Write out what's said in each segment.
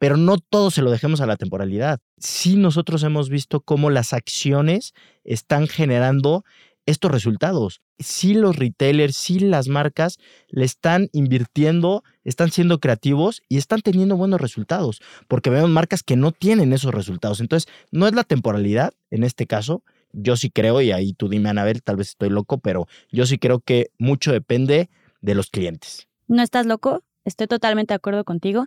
pero no todo se lo dejemos a la temporalidad. Sí nosotros hemos visto cómo las acciones están generando estos resultados. Sí los retailers, sí las marcas le están invirtiendo, están siendo creativos y están teniendo buenos resultados, porque vemos marcas que no tienen esos resultados. Entonces, no es la temporalidad en este caso. Yo sí creo, y ahí tú dime, Anabel, tal vez estoy loco, pero yo sí creo que mucho depende de los clientes. ¿No estás loco? Estoy totalmente de acuerdo contigo.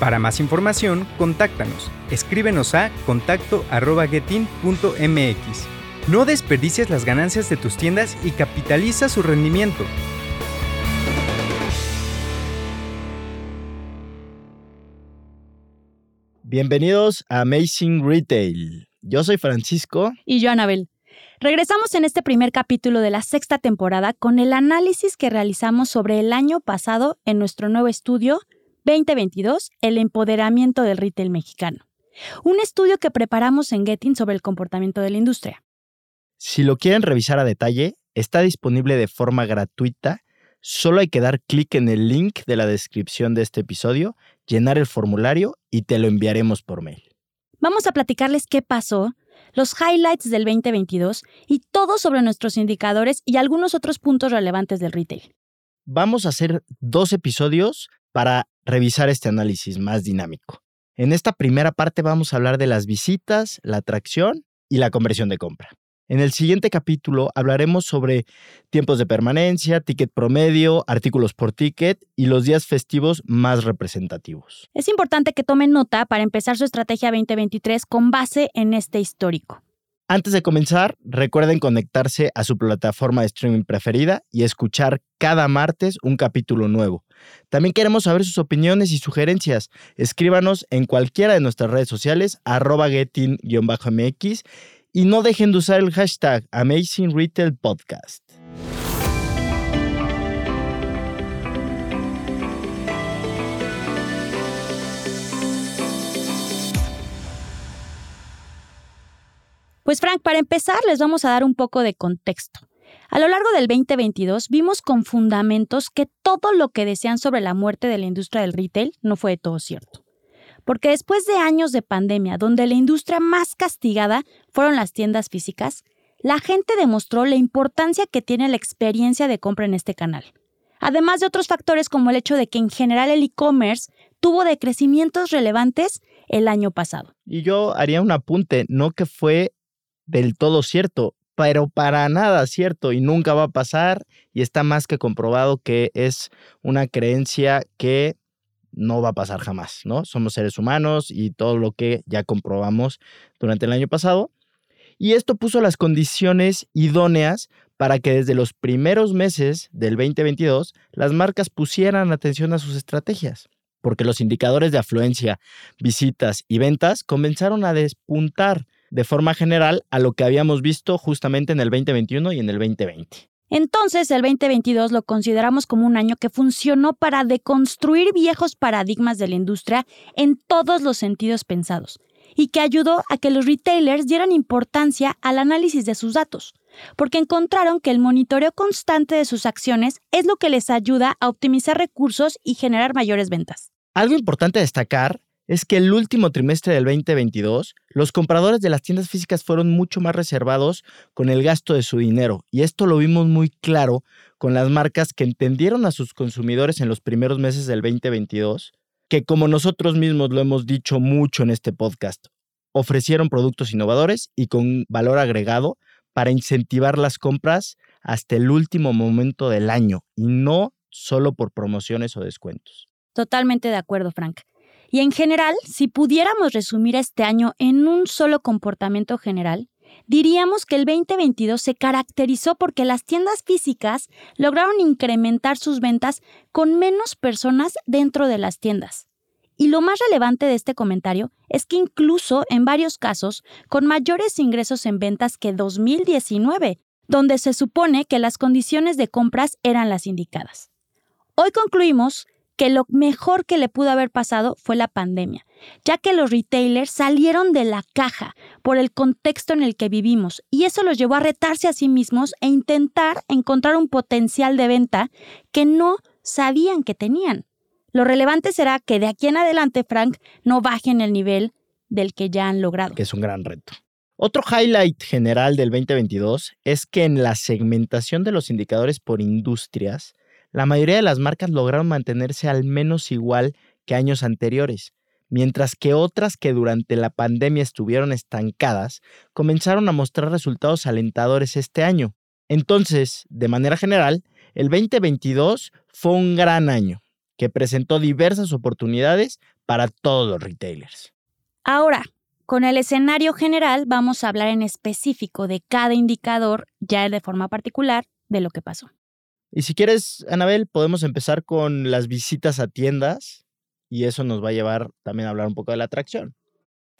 Para más información, contáctanos. Escríbenos a contacto.getin.mx. No desperdicies las ganancias de tus tiendas y capitaliza su rendimiento. Bienvenidos a Amazing Retail. Yo soy Francisco. Y yo, Anabel. Regresamos en este primer capítulo de la sexta temporada con el análisis que realizamos sobre el año pasado en nuestro nuevo estudio 2022, el empoderamiento del retail mexicano. Un estudio que preparamos en Getting sobre el comportamiento de la industria. Si lo quieren revisar a detalle, está disponible de forma gratuita. Solo hay que dar clic en el link de la descripción de este episodio, llenar el formulario y te lo enviaremos por mail. Vamos a platicarles qué pasó, los highlights del 2022 y todo sobre nuestros indicadores y algunos otros puntos relevantes del retail. Vamos a hacer dos episodios para revisar este análisis más dinámico. En esta primera parte vamos a hablar de las visitas, la atracción y la conversión de compra. En el siguiente capítulo hablaremos sobre tiempos de permanencia, ticket promedio, artículos por ticket y los días festivos más representativos. Es importante que tomen nota para empezar su estrategia 2023 con base en este histórico. Antes de comenzar, recuerden conectarse a su plataforma de streaming preferida y escuchar cada martes un capítulo nuevo. También queremos saber sus opiniones y sugerencias. Escríbanos en cualquiera de nuestras redes sociales, arroba getting-mx, y no dejen de usar el hashtag Amazing Pues Frank, para empezar les vamos a dar un poco de contexto. A lo largo del 2022 vimos con fundamentos que todo lo que decían sobre la muerte de la industria del retail no fue de todo cierto. Porque después de años de pandemia, donde la industria más castigada fueron las tiendas físicas, la gente demostró la importancia que tiene la experiencia de compra en este canal. Además de otros factores como el hecho de que en general el e-commerce tuvo decrecimientos relevantes el año pasado. Y yo haría un apunte, no que fue del todo cierto, pero para nada cierto y nunca va a pasar y está más que comprobado que es una creencia que no va a pasar jamás, ¿no? Somos seres humanos y todo lo que ya comprobamos durante el año pasado. Y esto puso las condiciones idóneas para que desde los primeros meses del 2022 las marcas pusieran atención a sus estrategias, porque los indicadores de afluencia, visitas y ventas comenzaron a despuntar de forma general a lo que habíamos visto justamente en el 2021 y en el 2020. Entonces, el 2022 lo consideramos como un año que funcionó para deconstruir viejos paradigmas de la industria en todos los sentidos pensados y que ayudó a que los retailers dieran importancia al análisis de sus datos, porque encontraron que el monitoreo constante de sus acciones es lo que les ayuda a optimizar recursos y generar mayores ventas. Algo importante a destacar es que el último trimestre del 2022, los compradores de las tiendas físicas fueron mucho más reservados con el gasto de su dinero. Y esto lo vimos muy claro con las marcas que entendieron a sus consumidores en los primeros meses del 2022, que como nosotros mismos lo hemos dicho mucho en este podcast, ofrecieron productos innovadores y con valor agregado para incentivar las compras hasta el último momento del año y no solo por promociones o descuentos. Totalmente de acuerdo, Frank. Y en general, si pudiéramos resumir este año en un solo comportamiento general, diríamos que el 2022 se caracterizó porque las tiendas físicas lograron incrementar sus ventas con menos personas dentro de las tiendas. Y lo más relevante de este comentario es que incluso en varios casos con mayores ingresos en ventas que 2019, donde se supone que las condiciones de compras eran las indicadas. Hoy concluimos que lo mejor que le pudo haber pasado fue la pandemia, ya que los retailers salieron de la caja por el contexto en el que vivimos y eso los llevó a retarse a sí mismos e intentar encontrar un potencial de venta que no sabían que tenían. Lo relevante será que de aquí en adelante, Frank, no bajen el nivel del que ya han logrado. Que es un gran reto. Otro highlight general del 2022 es que en la segmentación de los indicadores por industrias, la mayoría de las marcas lograron mantenerse al menos igual que años anteriores, mientras que otras que durante la pandemia estuvieron estancadas comenzaron a mostrar resultados alentadores este año. Entonces, de manera general, el 2022 fue un gran año que presentó diversas oportunidades para todos los retailers. Ahora, con el escenario general vamos a hablar en específico de cada indicador, ya de forma particular, de lo que pasó. Y si quieres, Anabel, podemos empezar con las visitas a tiendas y eso nos va a llevar también a hablar un poco de la atracción.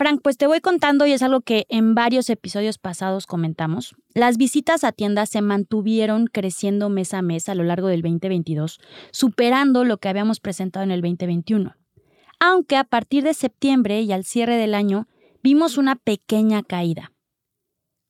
Frank, pues te voy contando y es algo que en varios episodios pasados comentamos. Las visitas a tiendas se mantuvieron creciendo mes a mes a lo largo del 2022, superando lo que habíamos presentado en el 2021. Aunque a partir de septiembre y al cierre del año vimos una pequeña caída.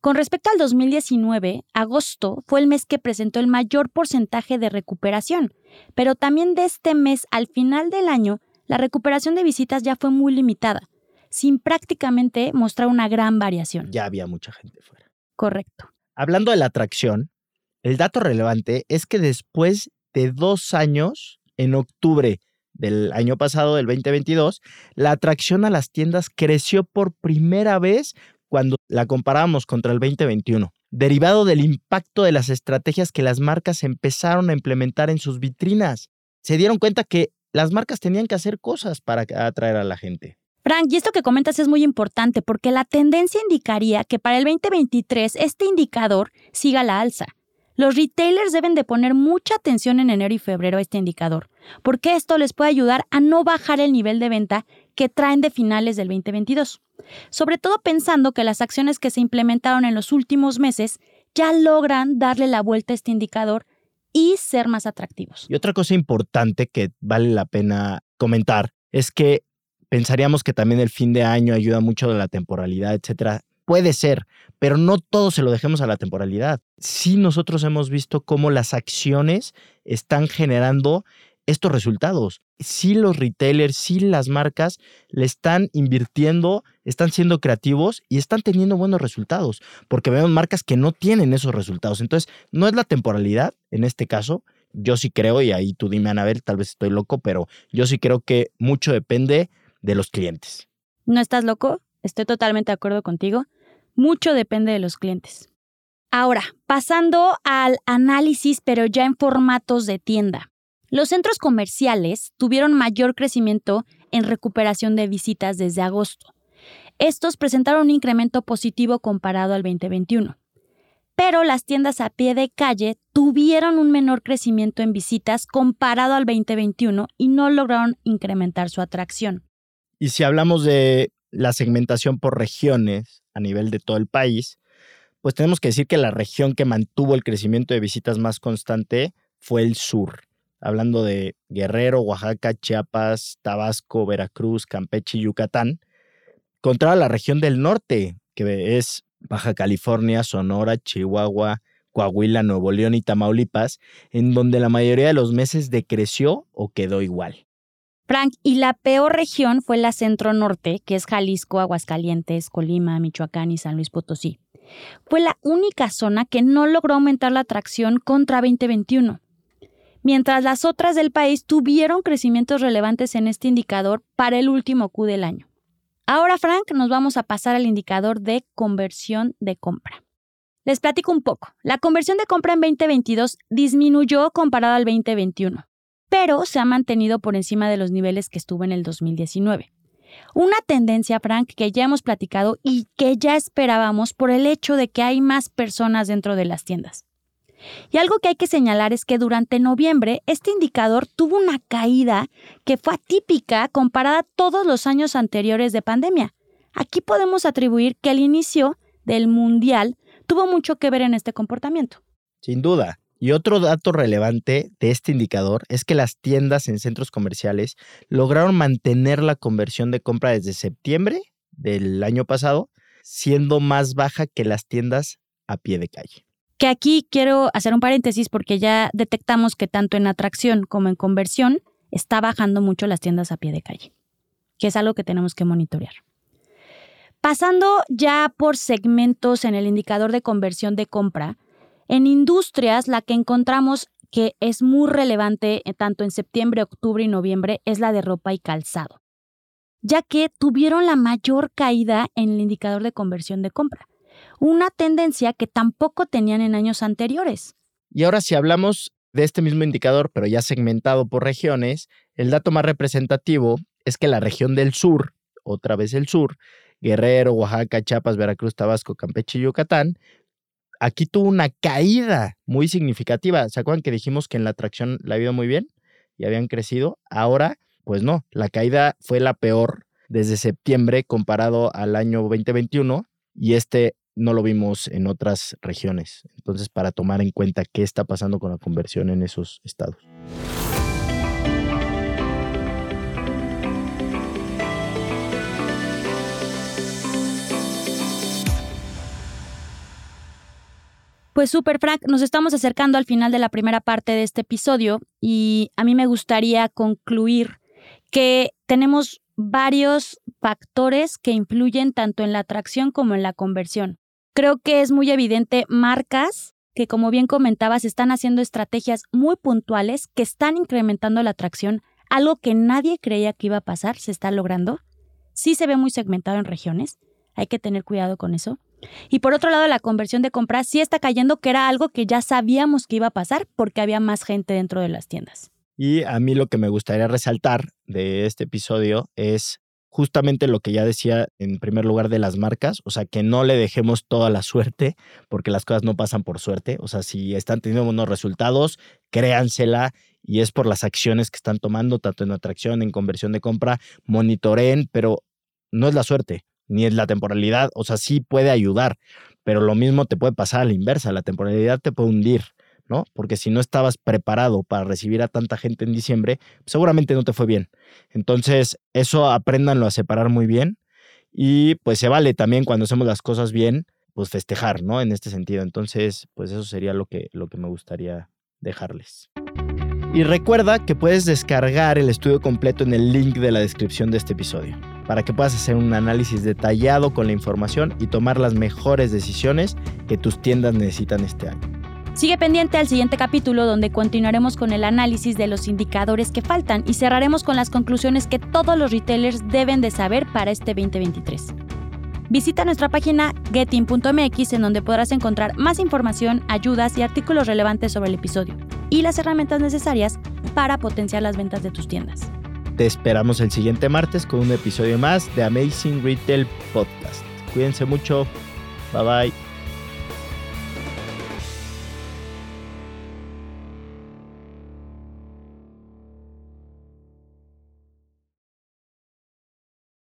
Con respecto al 2019, agosto fue el mes que presentó el mayor porcentaje de recuperación, pero también de este mes al final del año, la recuperación de visitas ya fue muy limitada, sin prácticamente mostrar una gran variación. Ya había mucha gente fuera. Correcto. Hablando de la atracción, el dato relevante es que después de dos años, en octubre del año pasado, del 2022, la atracción a las tiendas creció por primera vez cuando la comparamos contra el 2021, derivado del impacto de las estrategias que las marcas empezaron a implementar en sus vitrinas. Se dieron cuenta que las marcas tenían que hacer cosas para atraer a la gente. Frank, y esto que comentas es muy importante porque la tendencia indicaría que para el 2023 este indicador siga la alza. Los retailers deben de poner mucha atención en enero y febrero a este indicador, porque esto les puede ayudar a no bajar el nivel de venta que traen de finales del 2022. Sobre todo pensando que las acciones que se implementaron en los últimos meses ya logran darle la vuelta a este indicador y ser más atractivos. Y otra cosa importante que vale la pena comentar es que pensaríamos que también el fin de año ayuda mucho de la temporalidad, etcétera. Puede ser, pero no todo se lo dejemos a la temporalidad. Sí nosotros hemos visto cómo las acciones están generando estos resultados. Sí los retailers, sí las marcas le están invirtiendo, están siendo creativos y están teniendo buenos resultados, porque vemos marcas que no tienen esos resultados. Entonces, no es la temporalidad en este caso. Yo sí creo, y ahí tú dime, Anabel, tal vez estoy loco, pero yo sí creo que mucho depende de los clientes. ¿No estás loco? Estoy totalmente de acuerdo contigo. Mucho depende de los clientes. Ahora, pasando al análisis, pero ya en formatos de tienda. Los centros comerciales tuvieron mayor crecimiento en recuperación de visitas desde agosto. Estos presentaron un incremento positivo comparado al 2021. Pero las tiendas a pie de calle tuvieron un menor crecimiento en visitas comparado al 2021 y no lograron incrementar su atracción. Y si hablamos de la segmentación por regiones a nivel de todo el país, pues tenemos que decir que la región que mantuvo el crecimiento de visitas más constante fue el sur. Hablando de Guerrero, Oaxaca, Chiapas, Tabasco, Veracruz, Campeche y Yucatán, contra la región del norte, que es Baja California, Sonora, Chihuahua, Coahuila, Nuevo León y Tamaulipas, en donde la mayoría de los meses decreció o quedó igual. Frank, y la peor región fue la centro norte, que es Jalisco, Aguascalientes, Colima, Michoacán y San Luis Potosí. Fue la única zona que no logró aumentar la atracción contra 2021, mientras las otras del país tuvieron crecimientos relevantes en este indicador para el último Q del año. Ahora, Frank, nos vamos a pasar al indicador de conversión de compra. Les platico un poco. La conversión de compra en 2022 disminuyó comparado al 2021 pero se ha mantenido por encima de los niveles que estuvo en el 2019. Una tendencia, Frank, que ya hemos platicado y que ya esperábamos por el hecho de que hay más personas dentro de las tiendas. Y algo que hay que señalar es que durante noviembre este indicador tuvo una caída que fue atípica comparada a todos los años anteriores de pandemia. Aquí podemos atribuir que el inicio del mundial tuvo mucho que ver en este comportamiento. Sin duda. Y otro dato relevante de este indicador es que las tiendas en centros comerciales lograron mantener la conversión de compra desde septiembre del año pasado, siendo más baja que las tiendas a pie de calle. Que aquí quiero hacer un paréntesis porque ya detectamos que tanto en atracción como en conversión está bajando mucho las tiendas a pie de calle, que es algo que tenemos que monitorear. Pasando ya por segmentos en el indicador de conversión de compra, en industrias, la que encontramos que es muy relevante eh, tanto en septiembre, octubre y noviembre es la de ropa y calzado, ya que tuvieron la mayor caída en el indicador de conversión de compra, una tendencia que tampoco tenían en años anteriores. Y ahora si hablamos de este mismo indicador, pero ya segmentado por regiones, el dato más representativo es que la región del sur, otra vez el sur, Guerrero, Oaxaca, Chiapas, Veracruz, Tabasco, Campeche y Yucatán, aquí tuvo una caída muy significativa. ¿Se acuerdan que dijimos que en la atracción la ha ido muy bien y habían crecido? Ahora, pues no, la caída fue la peor desde septiembre comparado al año 2021 y este no lo vimos en otras regiones. Entonces, para tomar en cuenta qué está pasando con la conversión en esos estados. Pues súper, Frank, nos estamos acercando al final de la primera parte de este episodio y a mí me gustaría concluir que tenemos varios factores que influyen tanto en la atracción como en la conversión. Creo que es muy evidente marcas que, como bien comentabas, están haciendo estrategias muy puntuales que están incrementando la atracción, algo que nadie creía que iba a pasar, se está logrando. Sí se ve muy segmentado en regiones, hay que tener cuidado con eso. Y por otro lado, la conversión de compras sí está cayendo, que era algo que ya sabíamos que iba a pasar porque había más gente dentro de las tiendas. Y a mí lo que me gustaría resaltar de este episodio es justamente lo que ya decía en primer lugar de las marcas, o sea, que no le dejemos toda la suerte, porque las cosas no pasan por suerte, o sea, si están teniendo buenos resultados, créansela y es por las acciones que están tomando, tanto en atracción, en conversión de compra, monitoreen, pero no es la suerte, ni es la temporalidad, o sea, sí puede ayudar, pero lo mismo te puede pasar a la inversa, la temporalidad te puede hundir, ¿no? Porque si no estabas preparado para recibir a tanta gente en diciembre, seguramente no te fue bien. Entonces, eso apréndanlo a separar muy bien y pues se vale también cuando hacemos las cosas bien, pues festejar, ¿no? En este sentido. Entonces, pues eso sería lo que, lo que me gustaría dejarles. Y recuerda que puedes descargar el estudio completo en el link de la descripción de este episodio para que puedas hacer un análisis detallado con la información y tomar las mejores decisiones que tus tiendas necesitan este año. Sigue pendiente al siguiente capítulo donde continuaremos con el análisis de los indicadores que faltan y cerraremos con las conclusiones que todos los retailers deben de saber para este 2023. Visita nuestra página getin.mx en donde podrás encontrar más información, ayudas y artículos relevantes sobre el episodio y las herramientas necesarias para potenciar las ventas de tus tiendas. Te esperamos el siguiente martes con un episodio más de Amazing Retail Podcast. Cuídense mucho. Bye bye.